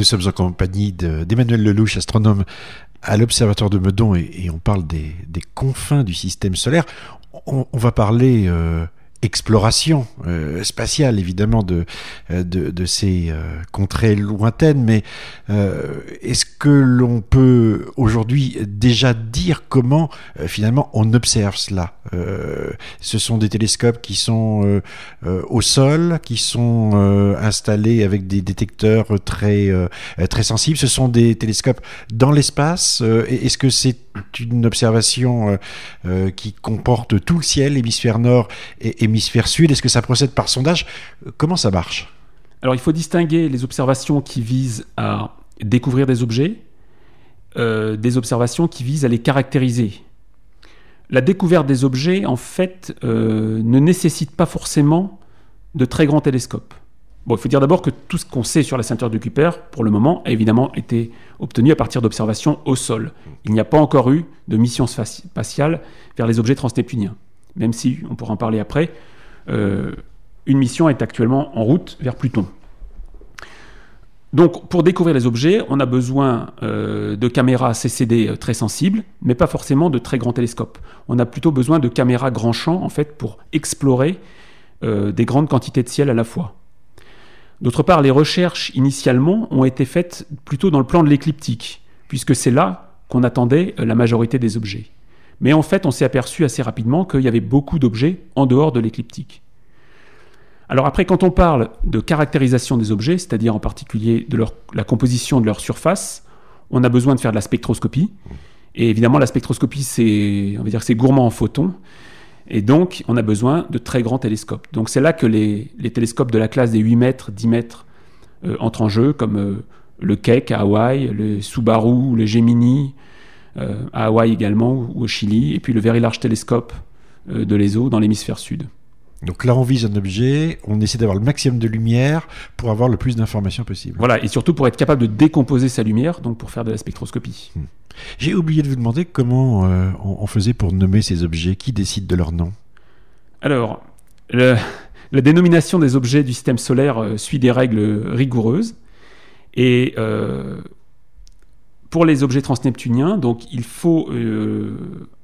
Nous sommes en compagnie d'Emmanuel Lelouch, astronome à l'Observatoire de Meudon, et, on parle des, confins du système solaire. On, va parler euh, exploration euh, spatiale évidemment de, euh, de, ces euh, contrées lointaines, mais est-ce que l'on peut aujourd'hui déjà dire comment finalement on observe cela? Ce sont des télescopes qui sont au sol, qui sont installés avec des détecteurs très, très sensibles, ce sont des télescopes dans l'espace. est-ce que c'est une observation qui comporte tout le ciel, hémisphère nord et sud Est-ce que ça procède par sondage Comment ça marche? Alors il faut distinguer les observations qui visent à découvrir des objets euh, des observations qui visent à les caractériser. La découverte des objets, en fait, euh, ne nécessite pas forcément de très grands télescopes. Bon, il faut dire d'abord que tout ce qu'on sait sur la ceinture de Kuiper, pour le moment, a évidemment été obtenu à partir d'observations au sol. Il n'y a pas encore eu de mission spatiale vers les objets transneptuniens, même si, on pourra en parler après, euh, une mission est actuellement en route vers Pluton. Donc, pour découvrir les objets, on a besoin euh, de caméras CCD euh, très sensibles, mais pas forcément de très grands télescopes. On a plutôt besoin de caméras grand champ, en fait, pour explorer des grandes quantités de ciel à la fois. D'autre part, les recherches initialement ont été faites plutôt dans le plan de l'écliptique, puisque c'est là qu'on attendait la majorité des objets. Mais en fait, on s'est aperçu assez rapidement qu'il y avait beaucoup d'objets en dehors de l'écliptique. Alors après, quand on parle de caractérisation des objets, c'est-à-dire en particulier de la composition de leur surface, on a besoin de faire de la spectroscopie. Et évidemment, la spectroscopie, c'est, on va dire, c'est gourmand en photons. Et donc, on a besoin de très grands télescopes. Donc, c'est là que les, télescopes de la classe des 8 mètres, 10 mètres euh, entrent en jeu, comme euh, le Keck à Hawaï, le Subaru, le Gemini, à Hawaï également, ou au Chili, et puis le Very Large Telescope euh, de l'ESO dans l'hémisphère sud. Donc là, on vise un objet, on essaie d'avoir le maximum de lumière pour avoir le plus d'informations possible. Voilà, et surtout pour être capable de décomposer sa lumière, donc pour faire de la spectroscopie. Hmm. J'ai oublié de vous demander comment euh, on, faisait pour nommer ces objets. Qui décide de leur nom? Alors, la dénomination des objets du système solaire suit des règles rigoureuses. Et pour les objets transneptuniens, donc il faut euh,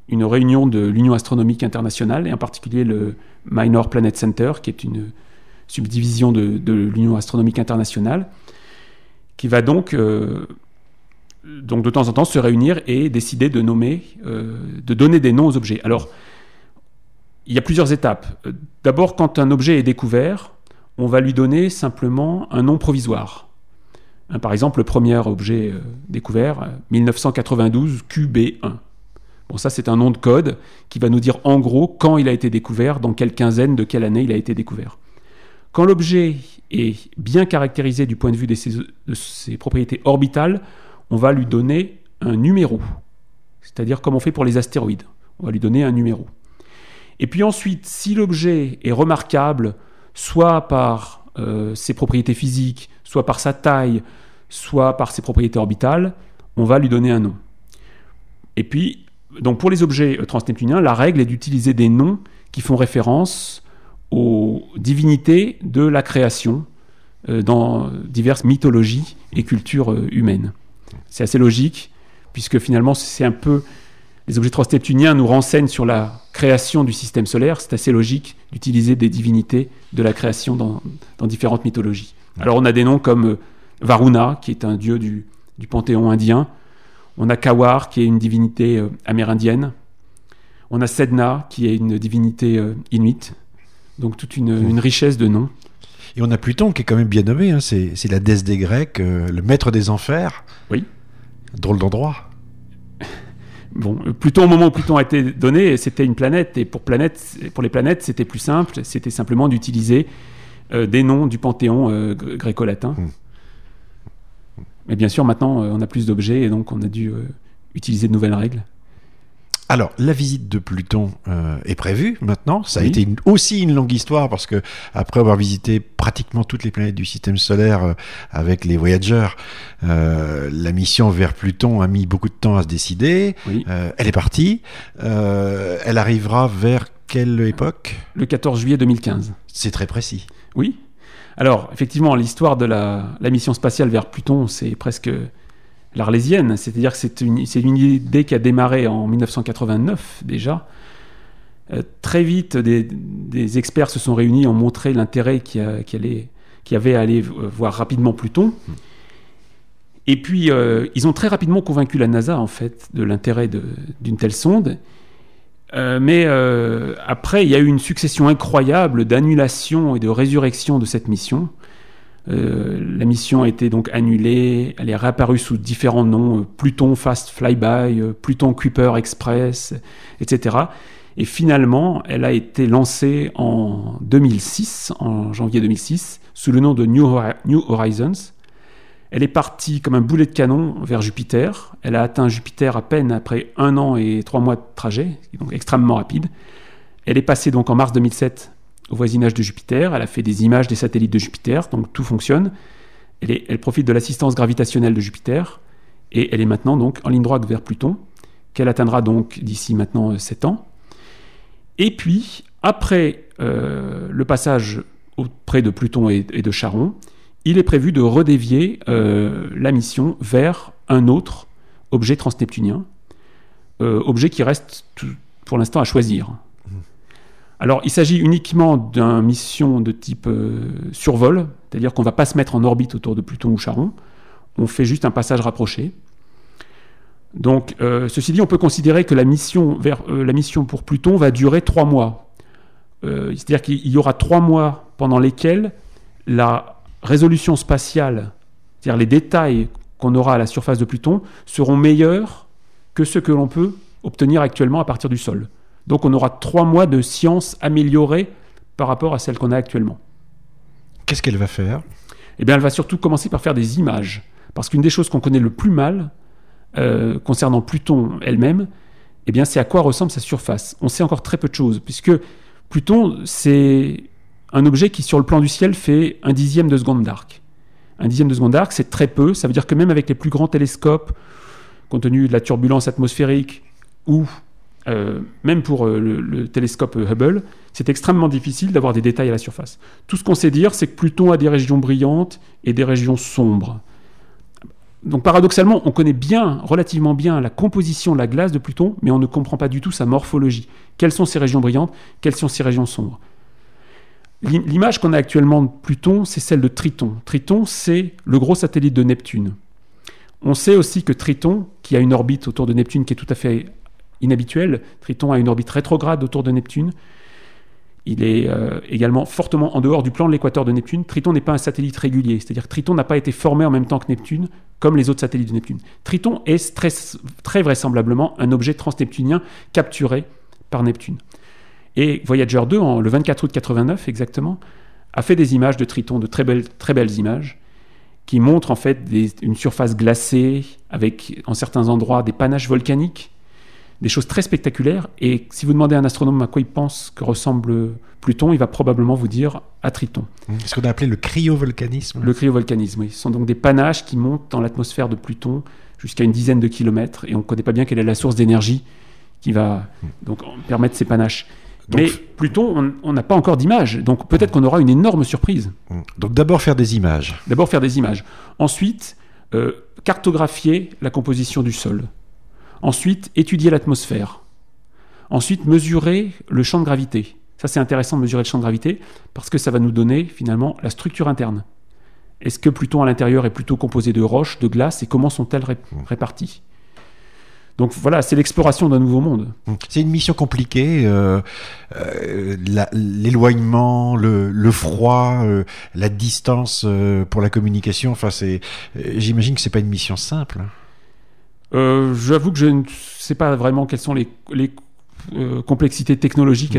une réunion de l'Union astronomique internationale, et en particulier le Minor Planet Center, qui est une subdivision de, l'Union astronomique internationale, qui va donc, euh, donc de temps en temps se réunir et décider de nommer, euh, de donner des noms aux objets. Alors, il y a plusieurs étapes. D'abord, quand un objet est découvert, on va lui donner simplement un nom provisoire. Hein, par exemple, le premier objet euh, découvert, 1992 euh, QB1. Bon, ça, c'est un nom de code qui va nous dire en gros quand il a été découvert, dans quelle quinzaine de quelle année il a été découvert. Quand l'objet est bien caractérisé du point de vue de ses, propriétés orbitales, on va lui donner un numéro. C'est-à-dire comme on fait pour les astéroïdes. On va lui donner un numéro. Et puis ensuite, si l'objet est remarquable, soit par euh, ses propriétés physiques, soit par sa taille, soit par ses propriétés orbitales, on va lui donner un nom. Et puis, donc pour les objets euh, transneptuniens, la règle est d'utiliser des noms qui font référence aux divinités de la création euh, dans diverses mythologies et cultures euh, humaines. C'est assez logique, puisque finalement, c'est un peu. Les objets transneptuniens nous renseignent sur la création du système solaire. C'est assez logique d'utiliser des divinités de la création dans différentes mythologies. Alors on a des noms comme euh, Varuna, qui est un dieu du, panthéon indien. On a Kawar, qui est une divinité euh, amérindienne. On a Sedna, qui est une divinité euh, inuite. Donc toute une, richesse de noms. Et on a Pluton, qui est quand même bien nommé. Hein. C'est, la déesse des Grecs, le maître des enfers. Oui. Drôle d'endroit. Bon, Pluton, au moment où Pluton a été donné, c'était une planète. Et pour, planète, pour les planètes, c'était plus simple. C'était simplement d'utiliser des noms du panthéon euh, gréco-latin. Hmm. Mais bien sûr, maintenant, euh, on a plus d'objets et donc on a dû utiliser de nouvelles règles. Alors, la visite de Pluton est prévue maintenant. Ça a été aussi une longue histoire parce que après avoir visité pratiquement toutes les planètes du système solaire avec les voyageurs, la mission vers Pluton a mis beaucoup de temps à se décider. elle est partie. elle arrivera vers quelle époque? Le 14 juillet 2015. C'est très précis. Oui. Alors, effectivement, l'histoire de la, mission spatiale vers Pluton, c'est presque l'arlésienne, c'est-à-dire que c'est une, idée qui a démarré en 1989 déjà. Euh, très vite, des, experts se sont réunis, ont montré l'intérêt qu'il y, avait à aller voir rapidement Pluton. Et puis, euh, ils ont très rapidement convaincu la NASA, en fait, de l'intérêt d'une telle sonde. Euh, mais euh, après, il y a eu une succession incroyable d'annulations et de résurrections de cette mission. la mission a été donc annulée, elle est réapparue sous différents noms, Pluton Fast Flyby, Pluton Kuiper Express, etc. Et finalement, elle a été lancée en 2006, en janvier 2006, sous le nom de New Horizons. Elle est partie comme un boulet de canon vers Jupiter. Elle a atteint Jupiter à peine après un an et trois mois de trajet, donc extrêmement rapide. Elle est passée donc en mars 2007 au voisinage de Jupiter. Elle a fait des images des satellites de Jupiter, donc tout fonctionne. Elle, profite de l'assistance gravitationnelle de Jupiter et elle est maintenant donc en ligne droite vers Pluton, qu'elle atteindra donc d'ici maintenant 7 ans. Et puis, après euh, le passage auprès de Pluton et de Charon, il est prévu de redévier euh, la mission vers un autre objet transneptunien, euh, objet qui reste pour l'instant à choisir. Alors, il s'agit uniquement d'une mission de type euh, survol, c'est-à-dire qu'on ne va pas se mettre en orbite autour de Pluton ou Charon, on fait juste un passage rapproché. Donc, ceci dit, on peut considérer que la mission, vers, la mission pour Pluton va durer trois mois. c'est-à-dire qu'il y aura trois mois pendant lesquels la résolution spatiale, c'est-à-dire les détails qu'on aura à la surface de Pluton, seront meilleurs que ce que l'on peut obtenir actuellement à partir du sol. Donc on aura trois mois de science améliorée par rapport à celle qu'on a actuellement. Qu'est-ce qu'elle va faire? Eh bien, elle va surtout commencer par faire des images. Parce qu'une des choses qu'on connaît le plus mal euh, concernant Pluton elle-même, eh bien, c'est à quoi ressemble sa surface. On sait encore très peu de choses, puisque Pluton, c'est un objet qui, sur le plan du ciel, fait un dixième de seconde d'arc. Un dixième de seconde d'arc, c'est très peu. Ça veut dire que même avec les plus grands télescopes, compte tenu de la turbulence atmosphérique, ou euh, même pour euh, le, télescope Hubble, c'est extrêmement difficile d'avoir des détails à la surface. Tout ce qu'on sait dire, c'est que Pluton a des régions brillantes et des régions sombres. Donc paradoxalement, on connaît bien, relativement bien, la composition de la glace de Pluton, mais on ne comprend pas du tout sa morphologie. Quelles sont ces régions brillantes? Quelles sont ces régions sombres? L'image qu'on a actuellement de Pluton, c'est celle de Triton. Triton, c'est le gros satellite de Neptune. On sait aussi que Triton, qui a une orbite autour de Neptune qui est tout à fait inhabituelle, Triton a une orbite rétrograde autour de Neptune. Il est euh, également fortement en dehors du plan de l'équateur de Neptune. Triton n'est pas un satellite régulier, c'est-à-dire que Triton n'a pas été formé en même temps que Neptune, comme les autres satellites de Neptune. Triton est très, très vraisemblablement un objet transneptunien capturé par Neptune. Et Voyager 2, en, le 24 août 89 exactement, a fait des images de Triton, de très belles, très belles images, qui montrent en fait une surface glacée, avec en certains endroits des panaches volcaniques, des choses très spectaculaires. Et si vous demandez à un astronome à quoi il pense que ressemble Pluton, il va probablement vous dire à Triton. Ce qu'on a appelé le cryovolcanisme. Le cryovolcanisme, oui. Ce sont donc des panaches qui montent dans l'atmosphère de Pluton jusqu'à une dizaine de kilomètres, et on ne connaît pas bien quelle est la source d'énergie qui va donc permettre ces panaches. Mais Pluton, on n'a pas encore d'image, donc peut-être qu'on aura une énorme surprise. Mm. Donc d'abord faire des images. D'abord faire des images. Ensuite, euh, cartographier la composition du sol. Ensuite, étudier l'atmosphère. Ensuite, mesurer le champ de gravité. Ça, c'est intéressant de mesurer le champ de gravité parce que ça va nous donner finalement la structure interne. Est-ce que Pluton à l'intérieur est plutôt composé de roches, de glace et comment sont-elles mm. réparties? Donc voilà, c'est l'exploration d'un nouveau monde. C'est une mission compliquée. Euh, euh, L'éloignement, le, froid, euh, la distance pour la communication. Enfin, c'est. J'imagine que c'est pas une mission simple. J'avoue que je ne sais pas vraiment quels sont les, les euh, complexité technologique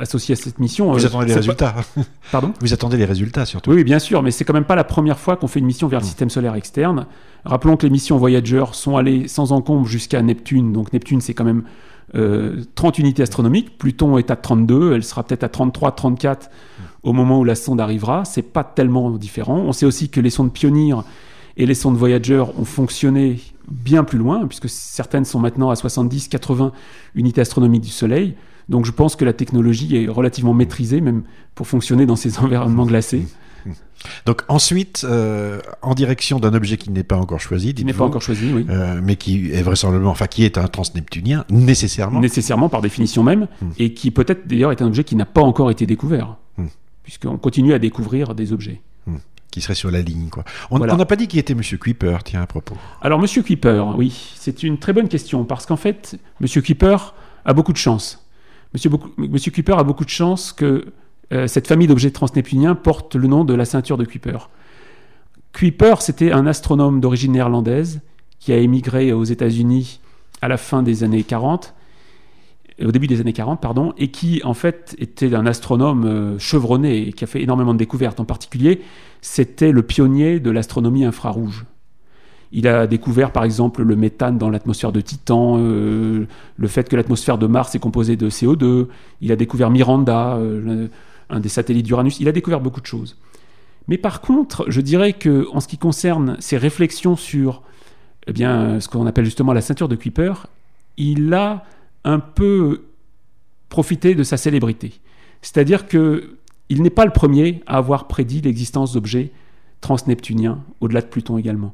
associée à cette mission. Vous euh, attendez les résultats. Pardon? Vous attendez les résultats surtout. Oui, bien sûr, mais c'est quand même pas la première fois qu'on fait une mission vers le mm. système solaire externe. Rappelons que les missions Voyager sont allées sans encombre jusqu'à Neptune. Donc Neptune, c'est quand même 30 euh, unités astronomiques. Pluton est à 32, elle sera peut-être à 33, 34 au moment où la sonde arrivera. C'est pas tellement différent. On sait aussi que les sondes Pioneer et les sondes Voyager ont fonctionné bien plus loin, puisque certaines sont maintenant à 70, 80 unités astronomiques du Soleil. Donc je pense que la technologie est relativement maîtrisée, même pour fonctionner dans ces environnements glacés. Donc ensuite, euh, en direction d'un objet qui n'est pas encore choisi, qui n'est pas encore choisi, oui, euh, mais qui est vraisemblablement, enfin qui est un transneptunien nécessairement, nécessairement par définition même, hmm. et qui peut-être d'ailleurs est un objet qui n'a pas encore été découvert, hmm. puisqu'on continue à découvrir des objets. Qui serait sur la ligne, quoi. On n'a pas dit qui était Monsieur Kuiper, tiens à propos. Alors Monsieur Kuiper, oui, c'est une très bonne question parce qu'en fait, Monsieur Kuiper a beaucoup de chance. Monsieur, Monsieur Kuiper a beaucoup de chance que euh, cette famille d'objets transneptuniens porte le nom de la ceinture de Kuiper. Kuiper, c'était un astronome d'origine néerlandaise qui a émigré aux États-Unis à la fin des années 40, au début des années 40, pardon, et qui en fait était un astronome euh, chevronné et qui a fait énormément de découvertes. En particulier, c'était le pionnier de l'astronomie infrarouge. Il a découvert par exemple le méthane dans l'atmosphère de Titan, euh, le fait que l'atmosphère de Mars est composée de CO2. Il a découvert Miranda, un des satellites d'Uranus. Il a découvert beaucoup de choses. Mais par contre, je dirais que en ce qui concerne ses réflexions sur eh bien, ce qu'on appelle justement la ceinture de Kuiper, il a un peu profité de sa célébrité. C'est-à-dire que il n'est pas le premier à avoir prédit l'existence d'objets transneptuniens, au-delà de Pluton également.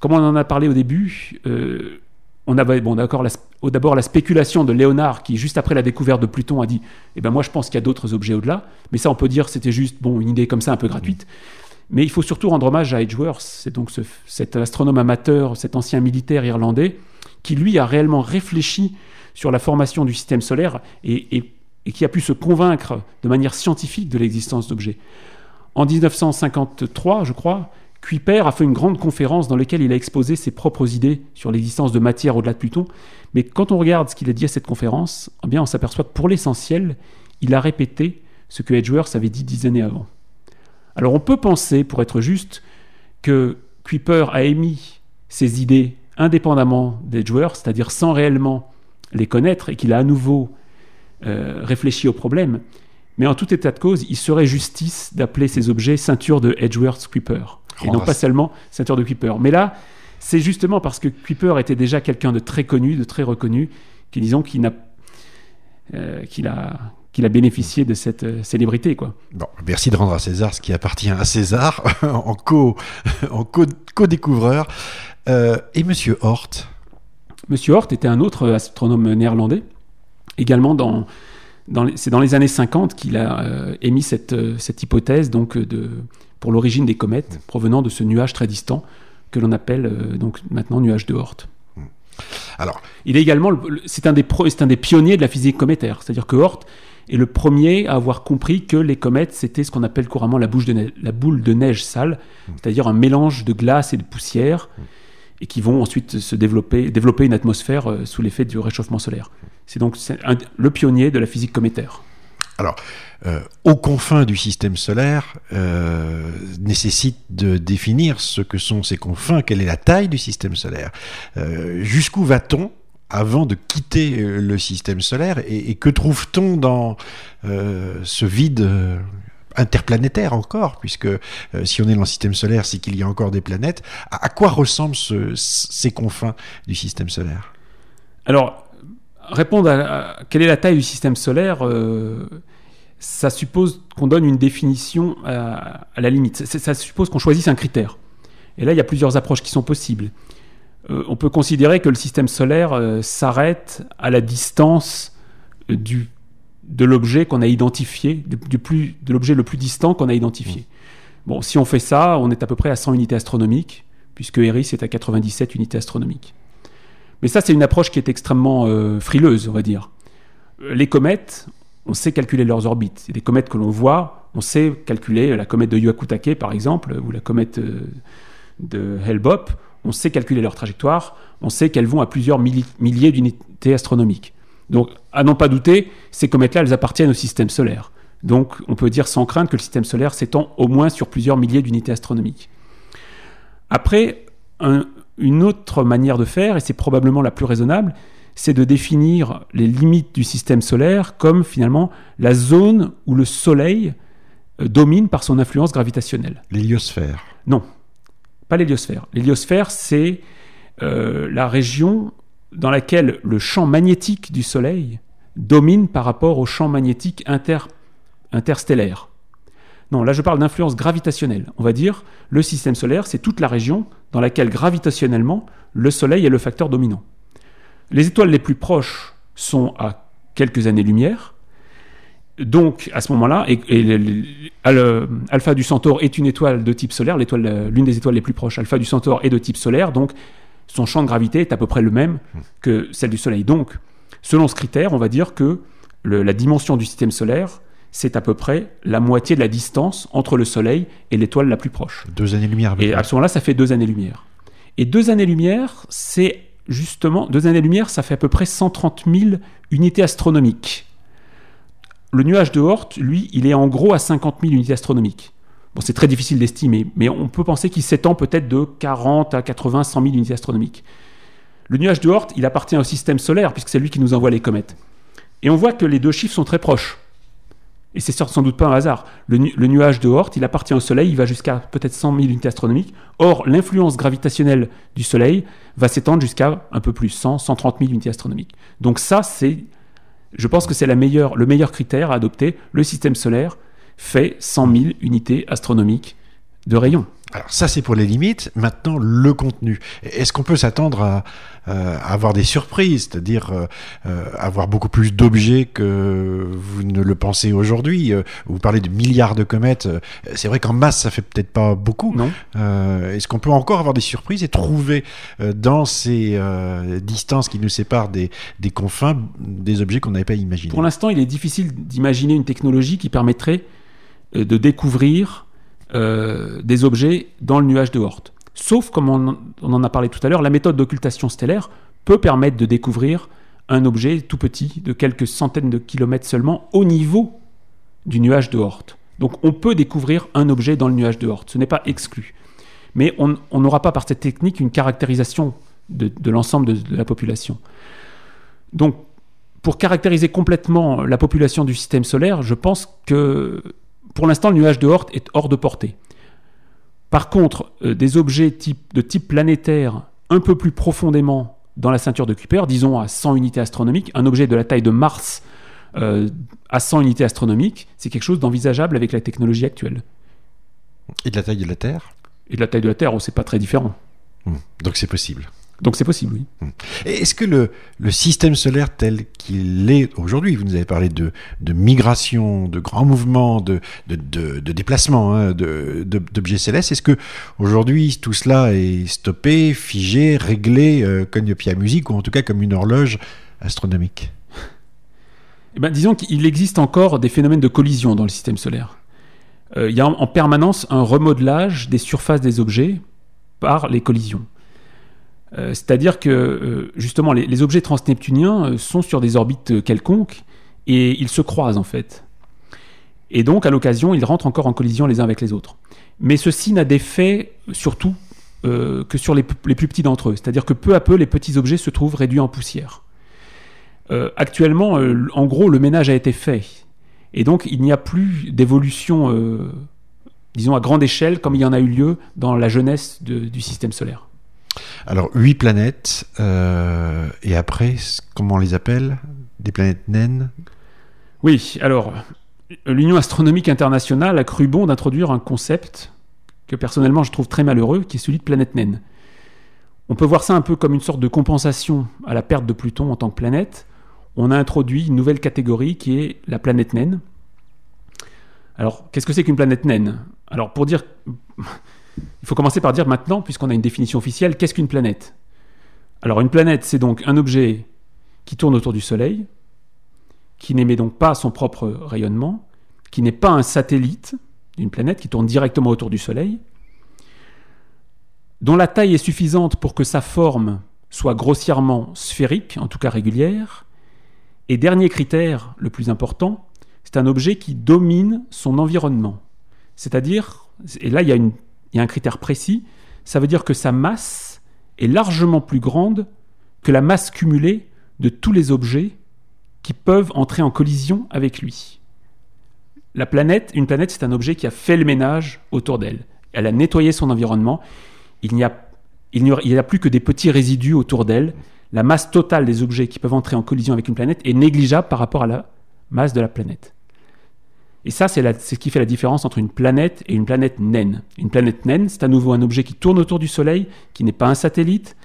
Comme on en a parlé au début, euh, on avait bon d'accord d'abord la spéculation de Léonard qui juste après la découverte de Pluton a dit eh ben moi je pense qu'il y a d'autres objets au-delà mais ça on peut dire c'était juste bon une idée comme ça un peu gratuite. Mais il faut surtout rendre hommage à Edgeworth c'est donc cet astronome amateur cet ancien militaire irlandais qui lui a réellement réfléchi sur la formation du système solaire et, et qui a pu se convaincre de manière scientifique de l'existence d'objets en 1953 je crois Kuiper a fait une grande conférence dans laquelle il a exposé ses propres idées sur l'existence de matière au-delà de Pluton. Mais quand on regarde ce qu'il a dit à cette conférence, eh on s'aperçoit que pour l'essentiel, il a répété ce que Edgeworth avait dit dix années avant. Alors on peut penser, pour être juste, que Kuiper a émis ses idées indépendamment d'Edgeworth, c'est-à-dire sans réellement les connaître, et qu'il a à nouveau euh, réfléchi au problème. Mais en tout état de cause, il serait justice d'appeler ces objets ceinture de Edgeworth-Kuiper et non pas seulement ceinture de Kuiper. Mais là, c'est justement parce que Kuiper était déjà quelqu'un de très connu, de très reconnu, qui disons qu'il a, euh, qu'il a, qu'il a bénéficié de cette euh, célébrité, quoi. Bon, merci de rendre à César ce qui appartient à César en co, en co-découvreur. Euh, et Monsieur Hort. Monsieur Hort était un autre astronome néerlandais, également dans c'est dans les années 50 qu'il a émis cette, cette hypothèse donc de pour l'origine des comètes provenant de ce nuage très distant que l'on appelle euh, donc maintenant nuage de Oort. Hmm. Alors, il est également, c'est un des c'est un des pionniers de la physique cométaire, c'est-à-dire que Oort est le premier à avoir compris que les comètes c'était ce qu'on appelle couramment la, de la, boule de neige sale, hmm. c'est-à-dire un mélange de glace et de poussière, et qui vont ensuite se développer, développer une atmosphère euh, sous l'effet du réchauffement solaire. C'est donc le pionnier de la physique cométaire. Alors, euh, aux confins du système solaire euh, nécessite de définir ce que sont ces confins, quelle est la taille du système solaire. Euh, jusqu'où va-t-on avant de quitter le système solaire et, que trouve-t-on dans ce vide interplanétaire encore, puisque si on est dans le système solaire, c'est qu'il y a encore des planètes. À, quoi ressemblent ces confins du système solaire? Alors, répondre à, quelle est la taille du système solaire, euh, ça suppose qu'on donne une définition à, la limite. Ça, suppose qu'on choisisse un critère. Et là, il y a plusieurs approches qui sont possibles. Euh, on peut considérer que le système solaire euh, s'arrête à la distance du, de l'objet qu'on a identifié, du, plus, de l'objet le plus distant qu'on a identifié. Bon, si on fait ça, on est à peu près à 100 unités astronomiques, puisque Eris est à 97 unités astronomiques. Mais ça, c'est une approche qui est extrêmement euh, frileuse, on va dire. Euh, les comètes, on sait calculer leurs orbites. C'est des comètes que l'on voit, on sait calculer la comète de Yuakutake, par exemple, ou la comète euh, de Hellbop. On sait calculer leur trajectoire, on sait qu'elles vont à plusieurs milliers d'unités astronomiques. Donc, à n'en pas douter, ces comètes-là, elles appartiennent au système solaire. Donc, on peut dire sans crainte que le système solaire s'étend au moins sur plusieurs milliers d'unités astronomiques. Après, un, une autre manière de faire, et c'est probablement la plus raisonnable, c'est de définir les limites du système solaire comme finalement la zone où le Soleil euh, domine par son influence gravitationnelle. L'héliosphère Non, pas l'héliosphère. L'héliosphère, c'est euh, la région dans laquelle le champ magnétique du Soleil domine par rapport au champ magnétique interstellaire. Non, là je parle d'influence gravitationnelle. On va dire le système solaire, c'est toute la région dans laquelle gravitationnellement le Soleil est le facteur dominant. Les étoiles les plus proches sont à quelques années-lumière. Donc, à ce moment-là, et, Alpha du Centaure est une étoile de type solaire, l'étoile, l'une des étoiles les plus proches, Alpha du Centaure est de type solaire, donc son champ de gravité est à peu près le même que celle du Soleil. Donc, selon ce critère, on va dire que la dimension du système solaire, c'est à peu près la moitié de la distance entre le Soleil et l'étoile la plus proche. Deux années-lumière. Et à ce moment-là, ça fait deux années-lumière. Et deux années-lumière, c'est justement, deux années-lumière, ça fait à peu près 130 000 unités astronomiques. Le nuage de Oort, lui, il est en gros à 50 000 unités astronomiques. Bon, c'est très difficile d'estimer, mais on peut penser qu'il s'étend peut-être de 40 à 80, 100 000 unités astronomiques. Le nuage de Oort, il appartient au système solaire, puisque c'est lui qui nous envoie les comètes. Et on voit que les deux chiffres sont très proches. Et c'est sans doute pas un hasard. Le, nuage de Oort, il appartient au Soleil, il va jusqu'à peut-être 100 000 unités astronomiques. Or, l'influence gravitationnelle du Soleil va s'étendre jusqu'à un peu plus, 100, 130 000 unités astronomiques. Donc ça, c'est, je pense que c'est le meilleur critère à adopter. Le système solaire fait 100 000 unités astronomiques de rayon. Alors ça c'est pour les limites, maintenant le contenu. Est-ce qu'on peut s'attendre à, euh, avoir des surprises, c'est-à-dire euh, euh, avoir beaucoup plus d'objets que vous ne le pensez aujourd'hui? Vous parlez de milliards de comètes, c'est vrai qu'en masse ça fait peut-être pas beaucoup. Non. Est-ce qu'on peut encore avoir des surprises et trouver dans ces distances qui nous séparent des, des confins des objets qu'on n'avait pas imaginés? Pour l'instant il est difficile d'imaginer une technologie qui permettrait de découvrir euh, des objets dans le nuage de Oort. Sauf, comme on, en a parlé tout à l'heure, la méthode d'occultation stellaire peut permettre de découvrir un objet tout petit, de quelques centaines de kilomètres seulement, au niveau du nuage de Oort. Donc on peut découvrir un objet dans le nuage de Oort, ce n'est pas exclu. Mais on n'aura pas par cette technique une caractérisation de, l'ensemble de, de la population. Donc pour caractériser complètement la population du système solaire, je pense que pour l'instant, le nuage de Oort est hors de portée. Par contre, euh, des objets de type planétaire un peu plus profondément dans la ceinture de Kuiper, disons à 100 unités astronomiques, un objet de la taille de Mars euh, à 100 unités astronomiques, c'est quelque chose d'envisageable avec la technologie actuelle. Et de la taille de la Terre? Et de la taille de la Terre, oh, c'est pas très différent. Hmm. Donc c'est possible. Donc c'est possible, oui. Hmm. Est-ce que le, le, système solaire tel qu'il est aujourd'hui, vous nous avez parlé de, de migration, de grands mouvements, de, de, de déplacement hein, d'objets célestes, est-ce que aujourd'hui tout cela est stoppé, figé, réglé, euh, comme une pied à musique, ou en tout cas comme une horloge astronomique? Eh ben, Disons qu'il existe encore des phénomènes de collision dans le système solaire. Euh, il y a en permanence un remodelage des surfaces des objets par les collisions. Euh, c'est-à-dire que euh, justement les, objets transneptuniens euh, sont sur des orbites quelconques et ils se croisent en fait. Et donc à l'occasion ils rentrent encore en collision les uns avec les autres. Mais ceci n'a d'effet surtout que sur les, plus petits d'entre eux. C'est-à-dire que peu à peu les petits objets se trouvent réduits en poussière. actuellement, en gros, le ménage a été fait. Et donc il n'y a plus d'évolution, disons à grande échelle, comme il y en a eu lieu dans la jeunesse du système solaire. Alors, huit planètes, euh, et après, comment on les appelle? Des planètes naines? Oui, alors, l'Union astronomique internationale a cru bon d'introduire un concept que personnellement je trouve très malheureux, qui est celui de planète naine. On peut voir ça un peu comme une sorte de compensation à la perte de Pluton en tant que planète. On a introduit une nouvelle catégorie qui est la planète naine. Alors, qu'est-ce que c'est qu'une planète naine? Alors, pour dire il faut commencer par dire maintenant, puisqu'on a une définition officielle, qu'est-ce qu'une planète? Alors une planète, c'est donc un objet qui tourne autour du Soleil, qui n'émet donc pas son propre rayonnement, qui n'est pas un satellite d'une planète qui tourne directement autour du Soleil, dont la taille est suffisante pour que sa forme soit grossièrement sphérique, en tout cas régulière, et dernier critère, le plus important, c'est un objet qui domine son environnement. C'est-à-dire, et là il y a une il y a un critère précis, ça veut dire que sa masse est largement plus grande que la masse cumulée de tous les objets qui peuvent entrer en collision avec lui. La planète, une planète, c'est un objet qui a fait le ménage autour d'elle. Elle a nettoyé son environnement. Il n'y a, il a plus que des petits résidus autour d'elle. La masse totale des objets qui peuvent entrer en collision avec une planète est négligeable par rapport à la masse de la planète. Et ça, c'est ce qui fait la différence entre une planète et une planète naine. Une planète naine, c'est à nouveau un objet qui tourne autour du Soleil, qui n'est pas un satellite,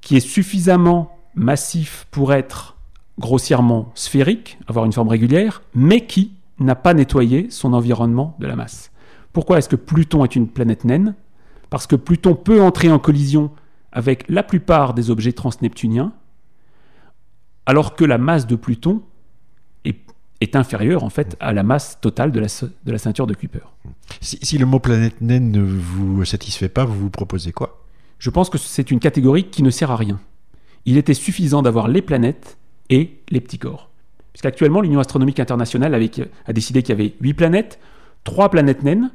qui est suffisamment massif pour être grossièrement sphérique, avoir une forme régulière, mais qui n'a pas nettoyé son environnement de la masse. Pourquoi est-ce que Pluton est une planète naine? Parce que Pluton peut entrer en collision avec la plupart des objets transneptuniens, alors que la masse de Pluton est, inférieure en fait à la masse totale de la, de la ceinture de Kuiper. Si, le mot planète naine ne vous satisfait pas, vous vous proposez quoi? Je pense que c'est une catégorie qui ne sert à rien. Il était suffisant d'avoir les planètes et les petits corps. Puisqu'actuellement, l'Union astronomique internationale a décidé qu'il y avait huit planètes, trois planètes naines,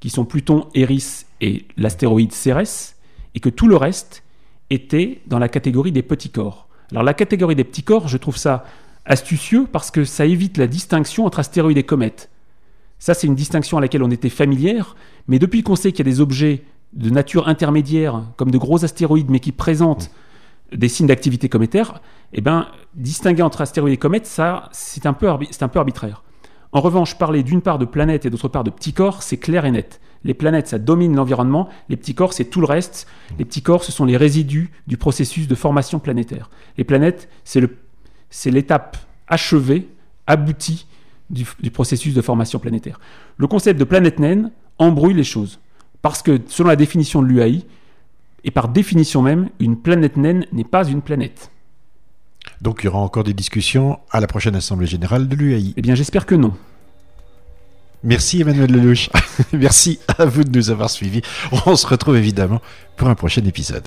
qui sont Pluton, Eris et l'astéroïde Cérès, et que tout le reste était dans la catégorie des petits corps. Alors la catégorie des petits corps, je trouve ça astucieux parce que ça évite la distinction entre astéroïdes et comètes. Ça, c'est une distinction à laquelle on était familière, mais depuis qu'on sait qu'il y a des objets de nature intermédiaire, comme de gros astéroïdes, mais qui présentent des signes d'activité cométaire, eh ben, distinguer entre astéroïdes et comètes, ça, c'est un, peu un peu arbitraire. En revanche, parler d'une part de planètes et d'autre part de petits corps, c'est clair et net. Les planètes, ça domine l'environnement, les petits corps, c'est tout le reste. Les petits corps, ce sont les résidus du processus de formation planétaire. Les planètes, c'est l'étape achevée, aboutie du, du, processus de formation planétaire. Le concept de planète naine embrouille les choses. Parce que, selon la définition de l'UAI, et par définition même, une planète naine n'est pas une planète. Donc il y aura encore des discussions à la prochaine Assemblée générale de l'UAI. Eh bien j'espère que non. Merci Emmanuel Lelouch. Merci à vous de nous avoir suivis. On se retrouve évidemment pour un prochain épisode.